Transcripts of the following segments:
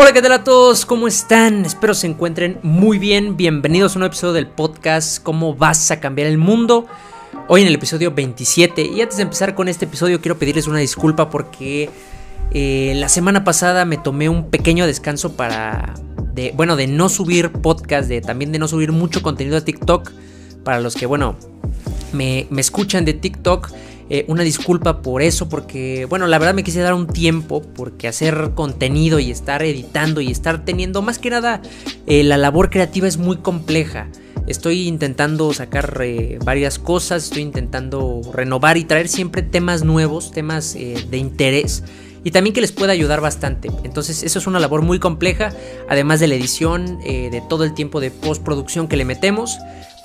Hola, ¿qué tal a todos? ¿Cómo están? Espero se encuentren muy bien. Bienvenidos a un nuevo episodio del podcast ¿Cómo vas a cambiar el mundo? Hoy en el episodio 27. Y antes de empezar con este episodio quiero pedirles una disculpa porque eh, la semana pasada me tomé un pequeño descanso para... De, bueno, de no subir podcast, de también de no subir mucho contenido a TikTok. Para los que, bueno, me, me escuchan de TikTok. Eh, una disculpa por eso, porque, bueno, la verdad me quise dar un tiempo, porque hacer contenido y estar editando y estar teniendo, más que nada, eh, la labor creativa es muy compleja. Estoy intentando sacar eh, varias cosas, estoy intentando renovar y traer siempre temas nuevos, temas de interés y también que les pueda ayudar bastante. Entonces eso es una labor muy compleja, además de la edición, de todo el tiempo de postproducción que le metemos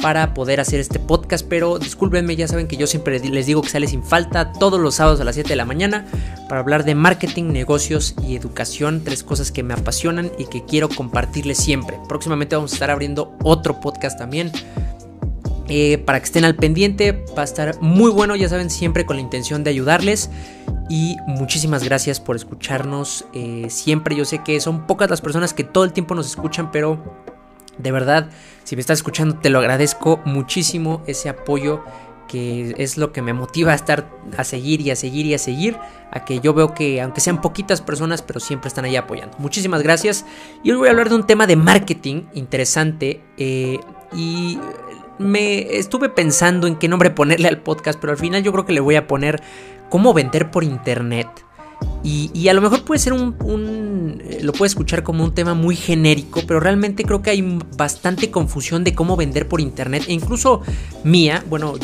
para poder hacer este podcast, pero discúlpenme, ya saben que yo siempre les digo que sale sin falta todos los sábados a las 7 de la mañana para hablar de marketing, negocios y educación, tres cosas que me apasionan y que quiero compartirles siempre. Próximamente vamos a estar abriendo otro podcast también. Eh, para que estén al pendiente, va a estar muy bueno, ya saben, siempre con la intención de ayudarles. Y muchísimas gracias por escucharnos eh, siempre. Yo sé que son pocas las personas que todo el tiempo nos escuchan, pero de verdad, si me estás escuchando, te lo agradezco muchísimo ese apoyo que es lo que me motiva a estar a seguir y a seguir y a seguir, a que yo veo que aunque sean poquitas personas, pero siempre están ahí apoyando. Muchísimas gracias. Y hoy voy a hablar de un tema de marketing interesante eh, y me estuve pensando en qué nombre ponerle al podcast, pero al final yo creo que le voy a poner cómo vender por internet. Y, a lo mejor puede ser un, eh, Lo puede escuchar como un tema muy genérico, pero realmente creo que hay bastante confusión de cómo vender por internet. E incluso mía, bueno,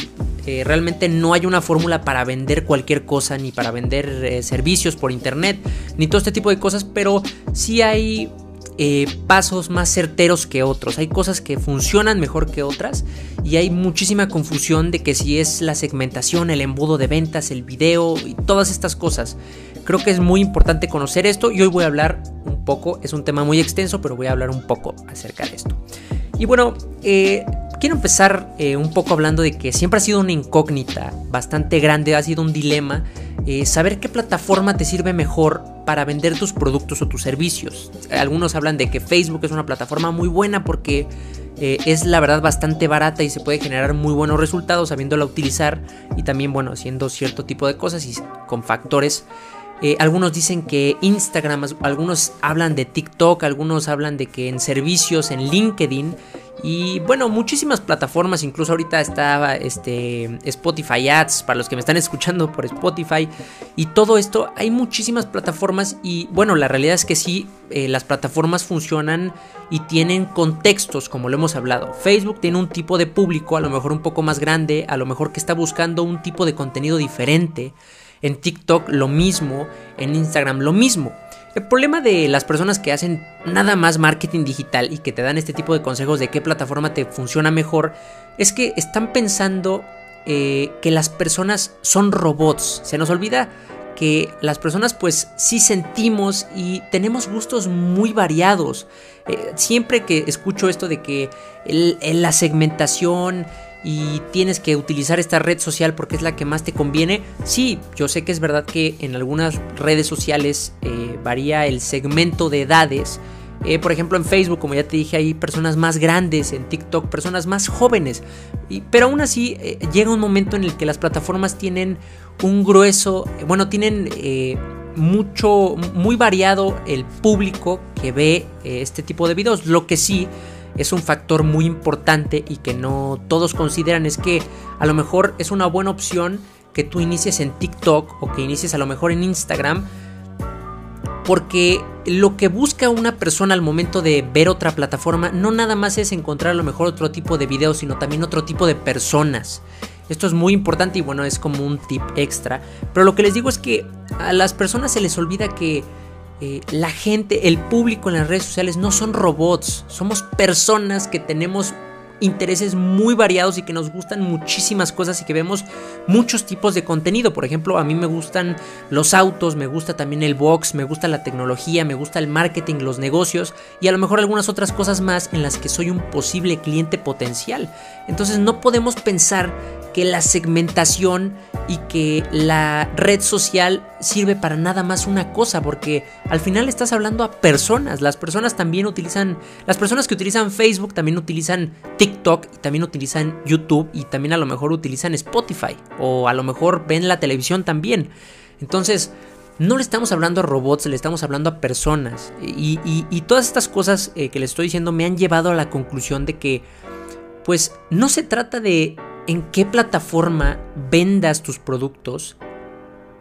eh, realmente no hay una fórmula para vender cualquier cosa, ni para vender eh, servicios por internet, ni todo este tipo de cosas, pero sí hay pasos más certeros que otros. Hay cosas que funcionan mejor que otras y hay muchísima confusión de que si es la segmentación, el embudo de ventas, el video y todas estas cosas. Creo que es muy importante conocer esto y hoy voy a hablar un poco, es un tema muy extenso, pero voy a hablar un poco acerca de esto. Y bueno, eh, quiero empezar eh, un poco hablando de que siempre ha sido una incógnita bastante grande, ha sido un dilema eh, saber qué plataforma te sirve mejor para vender tus productos o tus servicios. Algunos hablan de que Facebook es una plataforma muy buena porque es la verdad bastante barata y se puede generar muy buenos resultados sabiéndola utilizar y también bueno haciendo cierto tipo de cosas y con factores eh, algunos dicen que Instagram, algunos hablan de TikTok, algunos hablan de que en servicios, en LinkedIn. Y bueno, muchísimas plataformas, incluso ahorita estaba este, Spotify Ads, para los que me están escuchando por Spotify. Y todo esto, hay muchísimas plataformas y bueno, la realidad es que sí, eh, las plataformas funcionan y tienen contextos, como lo hemos hablado. Facebook tiene un tipo de público, a lo mejor un poco más grande, a lo mejor que está buscando un tipo de contenido diferente. En TikTok lo mismo, en Instagram lo mismo. El problema de las personas que hacen nada más marketing digital y que te dan este tipo de consejos de qué plataforma te funciona mejor es que están pensando eh, que las personas son robots. Se nos olvida que las personas pues sí sentimos y tenemos gustos muy variados. Eh, siempre que escucho esto de que la segmentación y tienes que utilizar esta red social porque es la que más te conviene. Sí, yo sé que es verdad que en algunas redes sociales eh, varía el segmento de edades. Eh, por ejemplo, en Facebook, como ya te dije, hay personas más grandes, en TikTok, personas más jóvenes. pero aún así, eh, llega un momento en el que las plataformas tienen un grueso, bueno, tienen mucho, muy variado el público que ve este tipo de videos. Lo que sí es un factor muy importante y que no todos consideran es que a lo mejor es una buena opción que tú inicies en TikTok o que inicies a lo mejor en Instagram porque lo que busca una persona al momento de ver otra plataforma no nada más es encontrar a lo mejor otro tipo de videos, sino también otro tipo de personas. Esto es muy importante y bueno, es como un tip extra. Pero lo que les digo es que a las personas se les olvida que eh, la gente, el público en las redes sociales no son robots, somos personas que tenemos intereses muy variados y que nos gustan muchísimas cosas y que vemos muchos tipos de contenido. Por ejemplo, a mí me gustan los autos, me gusta también el box, me gusta la tecnología, me gusta el marketing, los negocios y a lo mejor algunas otras cosas más en las que soy un posible cliente potencial. Entonces no podemos pensar que la segmentación y que la red social sirve para nada más una cosa, porque al final estás hablando a personas. Las personas también utilizan, las personas que utilizan Facebook también utilizan TikTok y también utilizan YouTube y también a lo mejor utilizan Spotify o a lo mejor ven la televisión también. Entonces, no le estamos hablando a robots, le estamos hablando a personas. Y, todas estas cosas eh, que le estoy diciendo me han llevado a la conclusión de que, pues, no se trata de en qué plataforma vendas tus productos,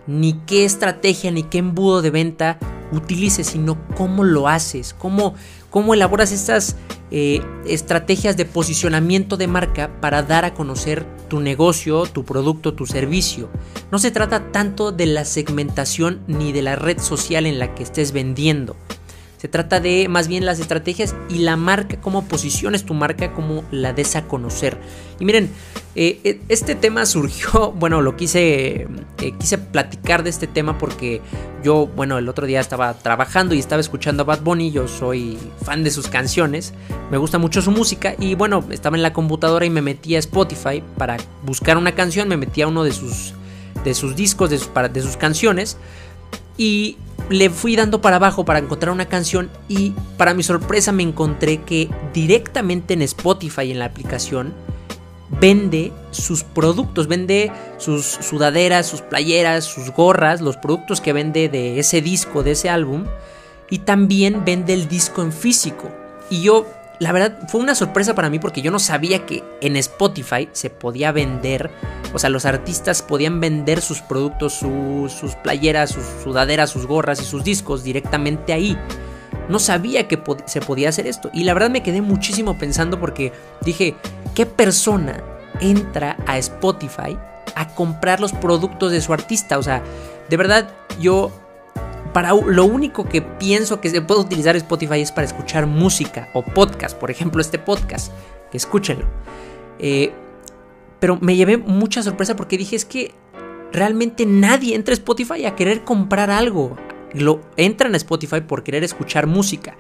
ni qué estrategia, ni qué embudo de venta utilices, sino cómo lo haces, cómo, cómo elaboras estas eh, estrategias de posicionamiento de marca para dar a conocer tu negocio, tu producto, tu servicio. No se trata tanto de la segmentación ni de la red social en la que estés vendiendo. Se trata de más bien las estrategias y la marca, cómo posiciones tu marca, cómo la des a conocer. Y miren, eh, eh, este tema surgió, bueno, lo quise, eh, quise platicar de este tema porque yo, bueno, el otro día estaba trabajando y estaba escuchando a Bad Bunny, yo soy fan de sus canciones, me gusta mucho su música y bueno, estaba en la computadora y me metí a Spotify para buscar una canción, me metí a uno de sus, de sus discos, de sus, de sus canciones y le fui dando para abajo para encontrar una canción y para mi sorpresa me encontré que directamente en Spotify en la aplicación vende sus productos, vende sus sudaderas, sus playeras, sus gorras, los productos que vende de ese disco, de ese álbum y también vende el disco en físico. Y yo la verdad fue una sorpresa para mí porque yo no sabía que en Spotify se podía vender, o sea, los artistas podían vender sus productos, sus playeras, sus sudaderas, sus gorras y sus discos directamente ahí. No sabía que se podía hacer esto. Y la verdad me quedé muchísimo pensando porque dije, ¿qué persona entra a Spotify a comprar los productos de su artista? O sea, de verdad yo para lo único que pienso que se puede utilizar Spotify es para escuchar música o podcast, por ejemplo este podcast, que escúchenlo. Eh, pero me llevé mucha sorpresa porque dije es que realmente nadie entra a Spotify a querer comprar algo. Lo entran a Spotify por querer escuchar música.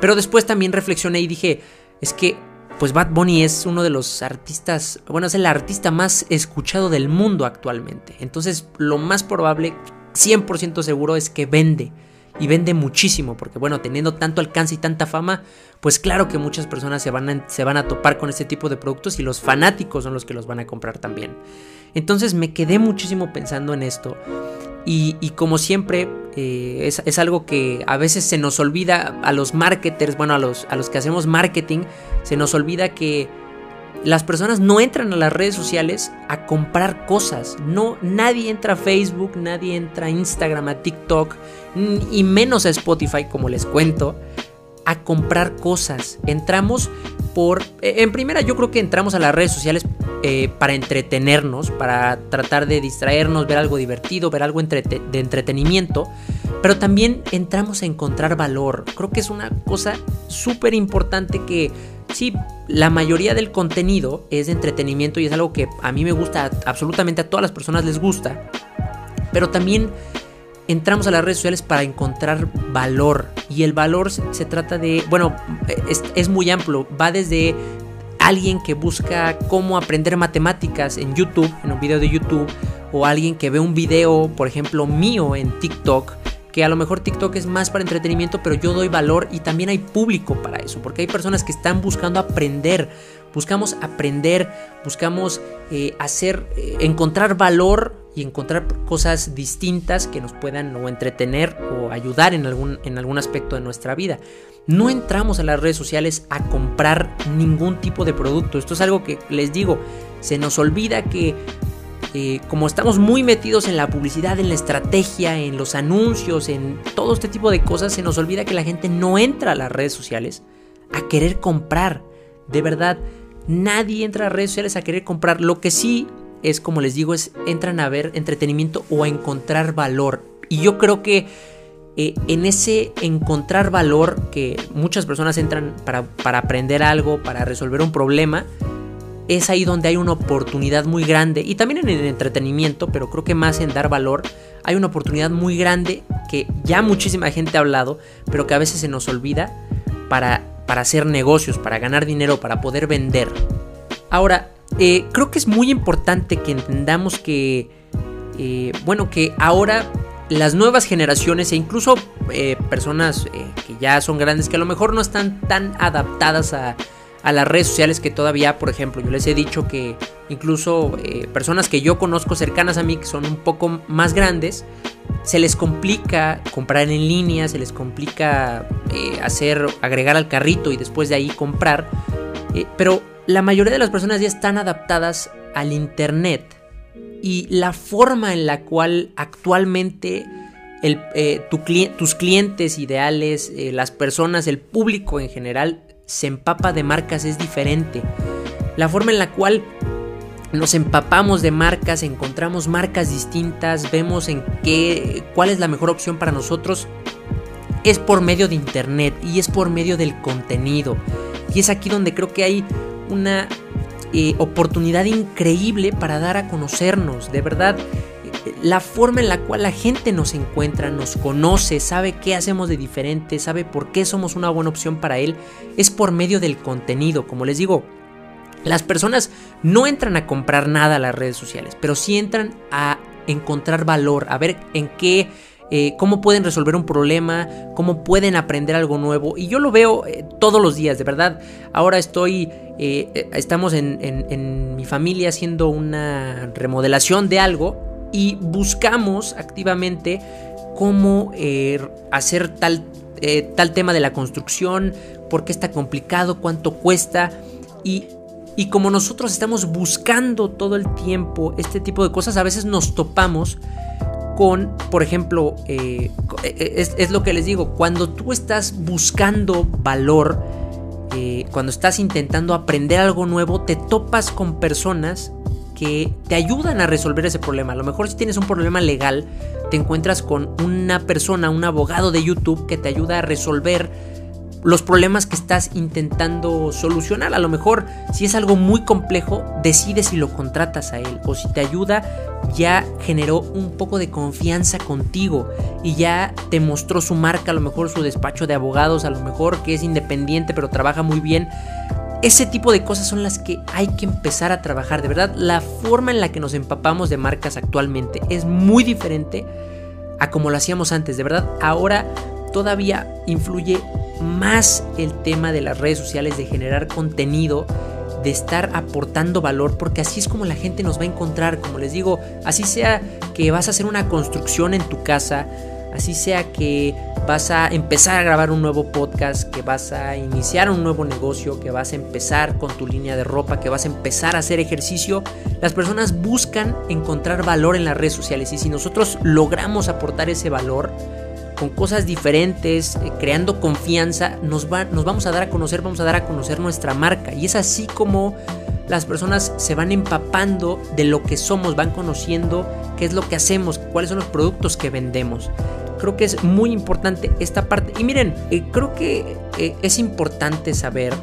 Pero después también reflexioné y dije, es que pues Bad Bunny es uno de los artistas, bueno, es el artista más escuchado del mundo actualmente. Entonces, lo más probable 100% seguro es que vende. Y vende muchísimo, porque bueno, teniendo tanto alcance y tanta fama, pues claro que muchas personas se van a, se van a topar con este tipo de productos y los fanáticos son los que los van a comprar también. Entonces me quedé muchísimo pensando en esto. Y, como siempre, eh, es, es, algo que a veces se nos olvida a los marketers, bueno, a los, a los que hacemos marketing, se nos olvida que las personas no entran a las redes sociales a comprar cosas. No, nadie entra a Facebook, nadie entra a Instagram, a TikTok y menos a Spotify, como les cuento, a comprar cosas. Entramos por... En primera yo creo que entramos a las redes sociales eh, para entretenernos, para tratar de distraernos, ver algo divertido, ver algo de entretenimiento. Pero también entramos a encontrar valor. Creo que es una cosa súper importante que sí, la mayoría del contenido es de entretenimiento y es algo que a mí me gusta, absolutamente a todas las personas les gusta, pero también entramos a las redes sociales para encontrar valor. Y el valor se, trata de, bueno, es, muy amplio, va desde alguien que busca cómo aprender matemáticas en YouTube, en un video de YouTube, o alguien que ve un video, por ejemplo, mío en TikTok, que a lo mejor TikTok es más para entretenimiento, pero yo doy valor y también hay público para eso, porque hay personas que están buscando aprender, buscamos aprender, buscamos eh, hacer, eh, encontrar valor y encontrar cosas distintas que nos puedan o entretener o ayudar en algún, en algún aspecto de nuestra vida. No entramos a las redes sociales a comprar ningún tipo de producto. Esto es algo que les digo, se nos olvida que eh, como estamos muy metidos en la publicidad, en la estrategia, en los anuncios, en todo este tipo de cosas, se nos olvida que la gente no entra a las redes sociales a querer comprar. De verdad, nadie entra a redes sociales a querer comprar. Lo que sí es, como les digo, es entran a ver entretenimiento o a encontrar valor. Y yo creo que eh, en ese encontrar valor que muchas personas entran para, para aprender algo, para resolver un problema, es ahí donde hay una oportunidad muy grande, y también en el entretenimiento, pero creo que más en dar valor, hay una oportunidad muy grande que ya muchísima gente ha hablado, pero que a veces se nos olvida para, para hacer negocios, para ganar dinero, para poder vender. Ahora, eh, creo que es muy importante que entendamos que, eh, bueno, que ahora las nuevas generaciones e incluso eh, personas que ya son grandes, que a lo mejor no están tan adaptadas a, a las redes sociales que todavía, por ejemplo, yo les he dicho que incluso personas que yo conozco cercanas a mí, que son un poco más grandes, se les complica comprar en línea, se les complica hacer, agregar al carrito y después de ahí comprar. pero la mayoría de las personas ya están adaptadas al Internet y la forma en la cual actualmente eh, tus clientes ideales, eh, las personas, el público en general se empapa de marcas es diferente. La forma en la cual nos empapamos de marcas, encontramos marcas distintas, vemos en qué, cuál es la mejor opción para nosotros, es por medio de internet y es por medio del contenido. Y es aquí donde creo que hay una eh, oportunidad increíble para dar a conocernos. De verdad, la forma en la cual la gente nos encuentra, nos conoce, sabe qué hacemos de diferente, sabe por qué somos una buena opción para él, es por medio del contenido. Como les digo, las personas no entran a comprar nada a las redes sociales, pero sí entran a encontrar valor, a ver en qué eh, cómo pueden resolver un problema, cómo pueden aprender algo nuevo. Y yo lo veo eh, todos los días, de verdad. Ahora estoy, eh, estamos en, mi familia haciendo una remodelación de algo y buscamos activamente cómo hacer tal, tal tema de la construcción, por qué está complicado, cuánto cuesta. Y y como nosotros estamos buscando todo el tiempo este tipo de cosas, a veces nos topamos con, por ejemplo, eh, eh, es, lo que les digo, cuando tú estás buscando valor, eh, cuando estás intentando aprender algo nuevo, te topas con personas que te ayudan a resolver ese problema. A lo mejor si tienes un problema legal, te encuentras con una persona, un abogado de YouTube que te ayuda a resolver los problemas que estás intentando solucionar. A lo mejor si es algo muy complejo, decides si lo contratas a él o si te ayuda, ya generó un poco de confianza contigo y ya te mostró su marca, a lo mejor su despacho de abogados, a lo mejor que es independiente pero trabaja muy bien. Ese tipo de cosas son las que hay que empezar a trabajar. De verdad, la forma en la que nos empapamos de marcas actualmente es muy diferente a como lo hacíamos antes. De verdad, ahora todavía influye más el tema de las redes sociales, de generar contenido, de estar aportando valor, porque así es como la gente nos va a encontrar, como les digo, así sea que vas a hacer una construcción en tu casa, así sea que vas a empezar a grabar un nuevo podcast, que vas a iniciar un nuevo negocio, que vas a empezar con tu línea de ropa, que vas a empezar a hacer ejercicio, las personas buscan encontrar valor en las redes sociales y si nosotros logramos aportar ese valor, con cosas diferentes, eh, creando confianza, nos, va, nos vamos a dar a conocer, vamos a dar a conocer nuestra marca. Y es así como las personas se van empapando de lo que somos, van conociendo qué es lo que hacemos, cuáles son los productos que vendemos. Creo que es muy importante esta parte. Y miren, eh, creo que eh, es importante saber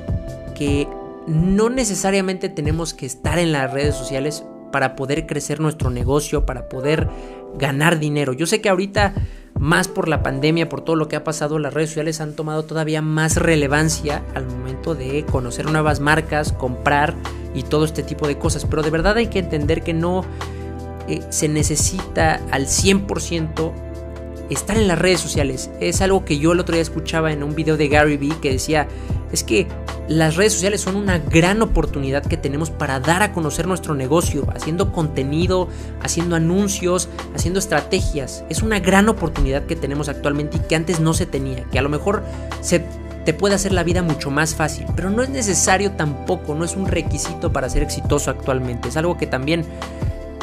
que no necesariamente tenemos que estar en las redes sociales para poder crecer nuestro negocio, para poder ganar dinero. Yo sé que ahorita más por la pandemia, por todo lo que ha pasado, las redes sociales han tomado todavía más relevancia al momento de conocer nuevas marcas, comprar y todo este tipo de cosas. Pero de verdad hay que entender que no eh, se necesita al 100% estar en las redes sociales. Es algo que yo el otro día escuchaba en un video de Gary Vee que decía, es que las redes sociales son una gran oportunidad que tenemos para dar a conocer nuestro negocio, haciendo contenido, haciendo anuncios, haciendo estrategias. Es una gran oportunidad que tenemos actualmente y que antes no se tenía, que a lo mejor se te puede hacer la vida mucho más fácil, pero no es necesario tampoco, no es un requisito para ser exitoso actualmente. Es algo que también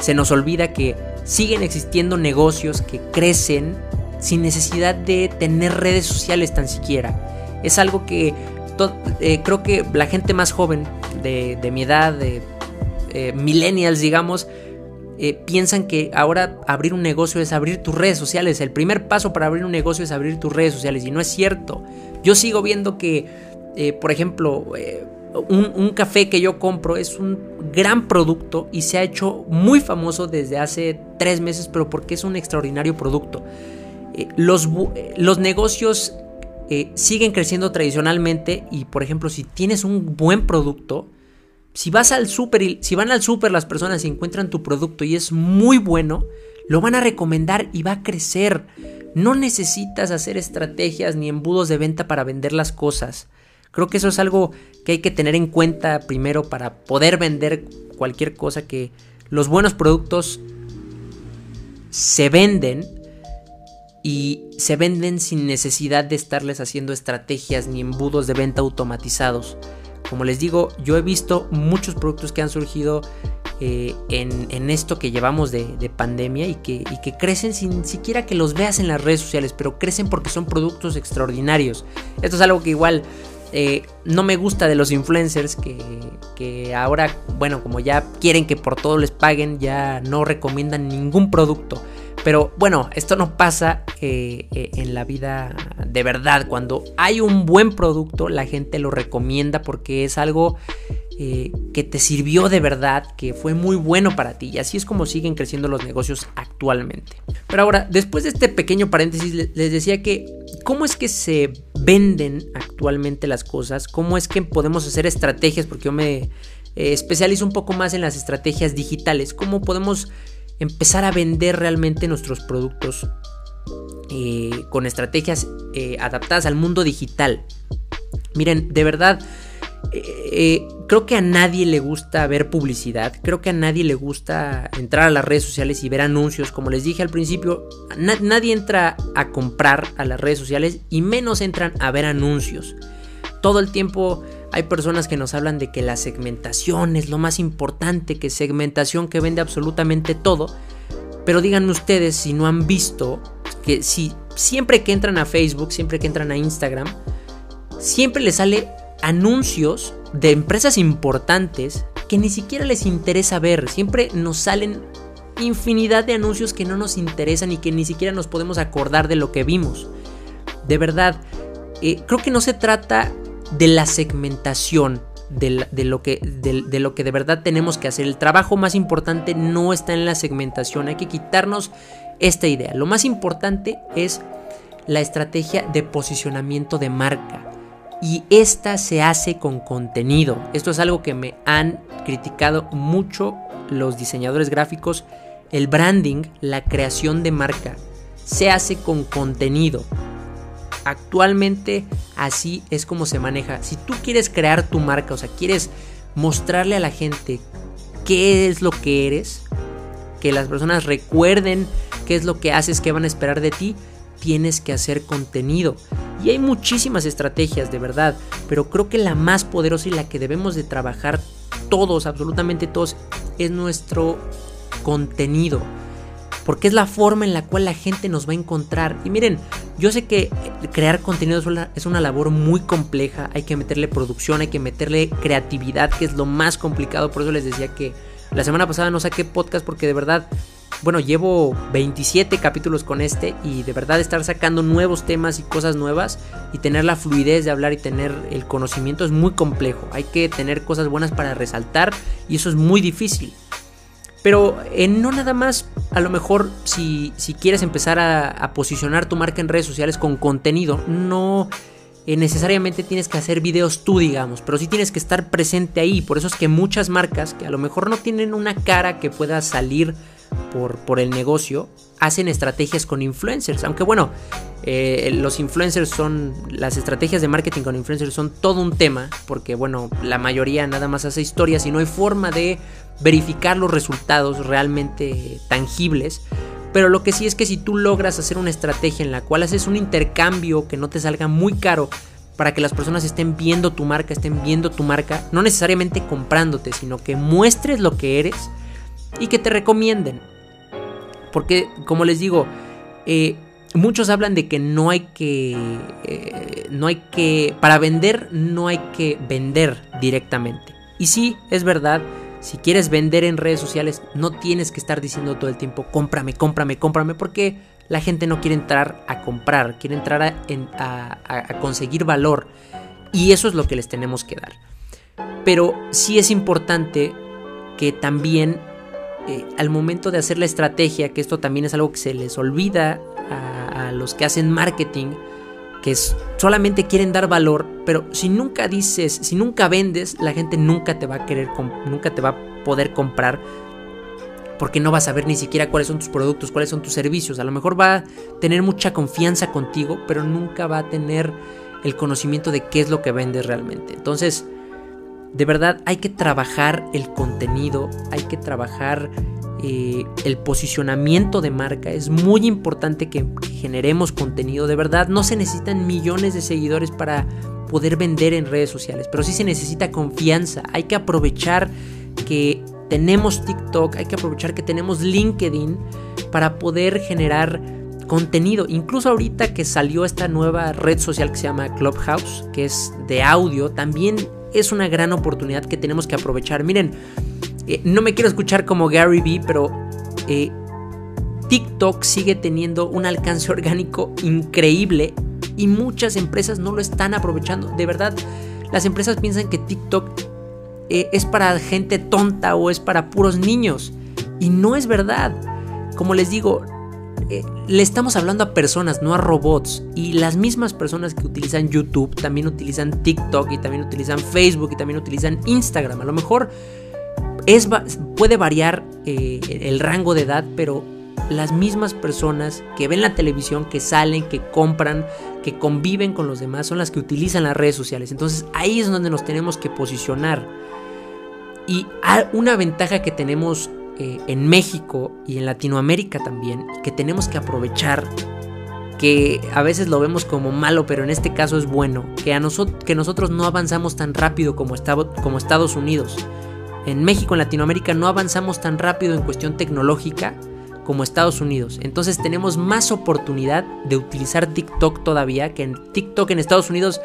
se nos olvida que siguen existiendo negocios que crecen sin necesidad de tener redes sociales tan siquiera. Es algo que eh, creo que la gente más joven de, mi edad, de eh, millennials, digamos, eh, piensan que ahora abrir un negocio es abrir tus redes sociales. El primer paso para abrir un negocio es abrir tus redes sociales y no es cierto. Yo sigo viendo que, por ejemplo, un, café que yo compro es un gran producto y se ha hecho muy famoso desde hace tres meses, pero porque es un extraordinario producto. los, los negocios eh, siguen creciendo tradicionalmente y por ejemplo si tienes un buen producto, si vas al súper y si van al súper las personas y encuentran tu producto y es muy bueno, lo van a recomendar y va a crecer. No necesitas hacer estrategias ni embudos de venta para vender las cosas. Creo que eso es algo que hay que tener en cuenta primero para poder vender cualquier cosa que los buenos productos se venden y se venden sin necesidad de estarles haciendo estrategias ni embudos de venta automatizados. Como les digo, yo he visto muchos productos que han surgido eh, en, esto que llevamos de, pandemia y que, y que, crecen sin siquiera que los veas en las redes sociales, pero crecen porque son productos extraordinarios. Esto es algo que igual eh, no me gusta de los influencers que, que, ahora, bueno, como ya quieren que por todo les paguen, ya no recomiendan ningún producto. Pero bueno, esto no pasa eh, eh, en la vida de verdad. Cuando hay un buen producto, la gente lo recomienda porque es algo eh, que te sirvió de verdad, que fue muy bueno para ti. Y así es como siguen creciendo los negocios actualmente. Pero ahora, después de este pequeño paréntesis, les decía que cómo es que se venden actualmente las cosas, cómo es que podemos hacer estrategias, porque yo me especializo un poco más en las estrategias digitales, cómo podemos empezar a vender realmente nuestros productos eh, con estrategias eh, adaptadas al mundo digital. Miren, de verdad, eh, creo que a nadie le gusta ver publicidad, creo que a nadie le gusta entrar a las redes sociales y ver anuncios, como les dije al principio, nadie entra a comprar a las redes sociales y menos entran a ver anuncios. Todo el tiempo hay personas que nos hablan de que la segmentación es lo más importante, que segmentación que vende absolutamente todo. Pero díganme ustedes si no han visto que si siempre que entran a Facebook, siempre que entran a Instagram, siempre les sale anuncios de empresas importantes que ni siquiera les interesa ver. Siempre nos salen infinidad de anuncios que no nos interesan y que ni siquiera nos podemos acordar de lo que vimos. De verdad, eh, creo que no se trata de la segmentación, de, lo que, de, lo que de verdad tenemos que hacer. El trabajo más importante no está en la segmentación, hay que quitarnos esta idea. Lo más importante es la estrategia de posicionamiento de marca. Y esta se hace con contenido. Esto es algo que me han criticado mucho los diseñadores gráficos. El branding, la creación de marca, se hace con contenido. Actualmente así es como se maneja. Si tú quieres crear tu marca, o sea, quieres mostrarle a la gente qué es lo que eres, que las personas recuerden qué es lo que haces, qué van a esperar de ti, tienes que hacer contenido. Y hay muchísimas estrategias, de verdad, pero creo que la más poderosa y la que debemos de trabajar todos, absolutamente todos, es nuestro contenido porque es la forma en la cual la gente nos va a encontrar. Y miren, yo sé que crear contenido es una labor muy compleja, hay que meterle producción, hay que meterle creatividad, que es lo más complicado, por eso les decía que la semana pasada no saqué podcast porque de verdad bueno, llevo 27 capítulos con este y de verdad estar sacando nuevos temas y cosas nuevas y tener la fluidez de hablar y tener el conocimiento es muy complejo. Hay que tener cosas buenas para resaltar y eso es muy difícil. Pero eh, no nada más, a lo mejor si, si quieres empezar a, posicionar tu marca en redes sociales con contenido, no eh, necesariamente tienes que hacer videos tú, digamos, pero sí tienes que estar presente ahí. Por eso es que muchas marcas que a lo mejor no tienen una cara que pueda salir por, el negocio, hacen estrategias con influencers. Aunque bueno, eh, los influencers son, las estrategias de marketing con influencers son todo un tema, porque bueno, la mayoría nada más hace historias y no hay forma de verificar los resultados realmente tangibles. Pero lo que sí es que si tú logras hacer una estrategia en la cual haces un intercambio que no te salga muy caro para que las personas estén viendo tu marca, estén viendo tu marca, no necesariamente comprándote, sino que muestres lo que eres y que te recomienden. Porque, como les digo, eh, muchos hablan de que no hay que, eh, no hay que, para vender no hay que vender directamente. Y sí, es verdad, si quieres vender en redes sociales, no tienes que estar diciendo todo el tiempo, cómprame, cómprame, cómprame, porque la gente no quiere entrar a comprar, quiere entrar a, conseguir valor. Y eso es lo que les tenemos que dar. Pero sí es importante que también eh, al momento de hacer la estrategia, que esto también es algo que se les olvida a, los que hacen marketing, que solamente quieren dar valor, pero si nunca dices, si nunca vendes, la gente nunca te va a querer, nunca te va a poder comprar porque no va a saber ni siquiera cuáles son tus productos, cuáles son tus servicios. A lo mejor va a tener mucha confianza contigo, pero nunca va a tener el conocimiento de qué es lo que vendes realmente. Entonces, de verdad hay que trabajar el contenido, hay que trabajar eh, el posicionamiento de marca. Es muy importante que, generemos contenido. De verdad, no se necesitan millones de seguidores para poder vender en redes sociales, pero sí se necesita confianza. Hay que aprovechar que tenemos TikTok, hay que aprovechar que tenemos LinkedIn para poder generar contenido. Incluso ahorita que salió esta nueva red social que se llama Clubhouse, que es de audio, también es una gran oportunidad que tenemos que aprovechar. Miren, eh, no me quiero escuchar como Gary Vee, pero eh, TikTok sigue teniendo un alcance orgánico increíble y muchas empresas no lo están aprovechando. De verdad, las empresas piensan que TikTok eh, es para gente tonta o es para puros niños. Y no es verdad. Como les digo, le estamos hablando a personas, no a robots. Y las mismas personas que utilizan YouTube también utilizan TikTok y también utilizan Facebook y también utilizan Instagram. A lo mejor es, puede variar eh, el rango de edad, pero las mismas personas que ven la televisión, que salen, que compran, que conviven con los demás, son las que utilizan las redes sociales. Entonces ahí es donde nos tenemos que posicionar. Y una ventaja que tenemos eh, en México y en Latinoamérica también, que tenemos que aprovechar, que a veces lo vemos como malo, pero en este caso es bueno, que, a que nosotros no avanzamos tan rápido como Estados Unidos en México, en Latinoamérica, no avanzamos tan rápido en cuestión tecnológica como Estados Unidos. Entonces tenemos más oportunidad de utilizar TikTok todavía, que en TikTok en Estados Unidos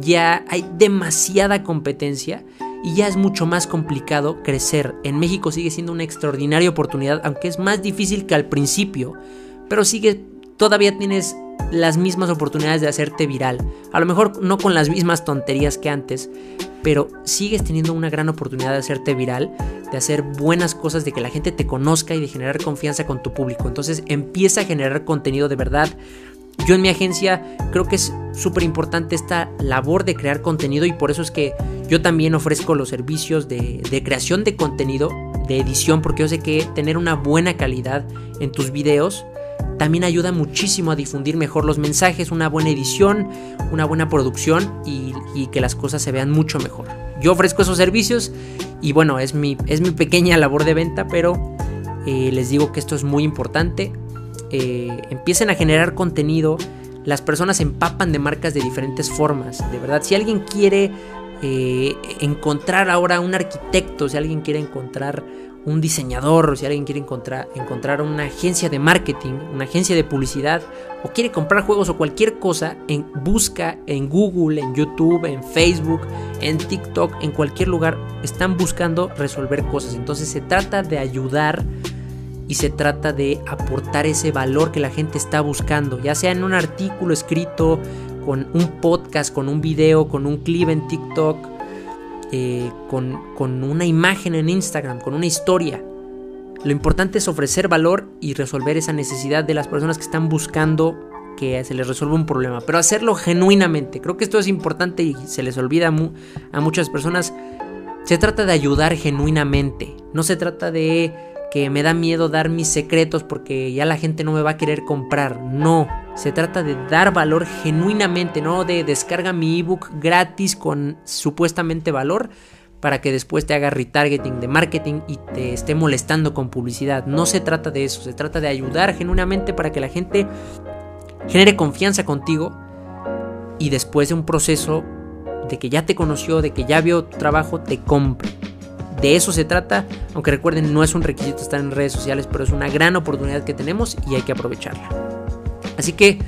ya hay demasiada competencia y ya es mucho más complicado crecer. En México sigue siendo una extraordinaria oportunidad, aunque es más difícil que al principio, pero sigue todavía tienes las mismas oportunidades de hacerte viral. A lo mejor no con las mismas tonterías que antes, pero sigues teniendo una gran oportunidad de hacerte viral, de hacer buenas cosas, de que la gente te conozca y de generar confianza con tu público. Entonces empieza a generar contenido de verdad. Yo en mi agencia creo que es súper importante esta labor de crear contenido y por eso es que yo también ofrezco los servicios de, creación de contenido, de edición, porque yo sé que tener una buena calidad en tus videos también ayuda muchísimo a difundir mejor los mensajes, una buena edición, una buena producción y, que las cosas se vean mucho mejor. Yo ofrezco esos servicios y bueno, es mi, es mi pequeña labor de venta, pero eh, les digo que esto es muy importante. Eh, empiecen a generar contenido, las personas empapan de marcas de diferentes formas. De verdad, si alguien quiere eh, encontrar ahora un arquitecto, si alguien quiere encontrar un diseñador, si alguien quiere encontrar, encontrar una agencia de marketing, una agencia de publicidad, o quiere comprar juegos o cualquier cosa, en, busca en Google, en YouTube, en Facebook, en TikTok, en cualquier lugar, están buscando resolver cosas. Entonces se trata de ayudar y se trata de aportar ese valor que la gente está buscando, ya sea en un artículo escrito, con un podcast, con un video, con un clip en TikTok eh, con, una imagen en Instagram, con una historia. Lo importante es ofrecer valor y resolver esa necesidad de las personas que están buscando que se les resuelva un problema, pero hacerlo genuinamente. Creo que esto es importante y se les olvida a muchas personas. Se trata de ayudar genuinamente, no se trata de que me da miedo dar mis secretos porque ya la gente no me va a querer comprar. No, se trata de dar valor genuinamente, no de descarga mi ebook gratis con supuestamente valor para que después te haga retargeting de marketing y te esté molestando con publicidad. No se trata de eso, se trata de ayudar genuinamente para que la gente genere confianza contigo y después de un proceso de que ya te conoció, de que ya vio tu trabajo, te compre. De eso se trata, aunque recuerden, no es un requisito estar en redes sociales, pero es una gran oportunidad que tenemos y hay que aprovecharla. Así que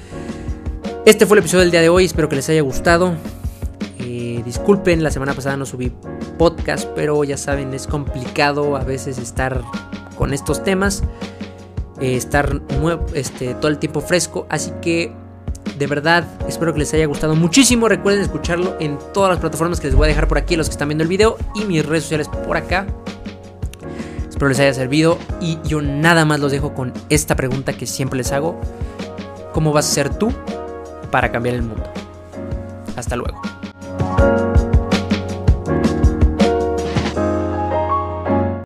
este fue el episodio del día de hoy, espero que les haya gustado. Eh, disculpen, la semana pasada no subí podcast, pero ya saben, es complicado a veces estar con estos temas, eh, estar este, todo el tiempo fresco, así que de verdad, espero que les haya gustado muchísimo. Recuerden escucharlo en todas las plataformas que les voy a dejar por aquí, los que están viendo el video, y mis redes sociales por acá. Espero les haya servido. Y yo nada más los dejo con esta pregunta que siempre les hago. ¿Cómo vas a ser tú para cambiar el mundo. Hasta luego.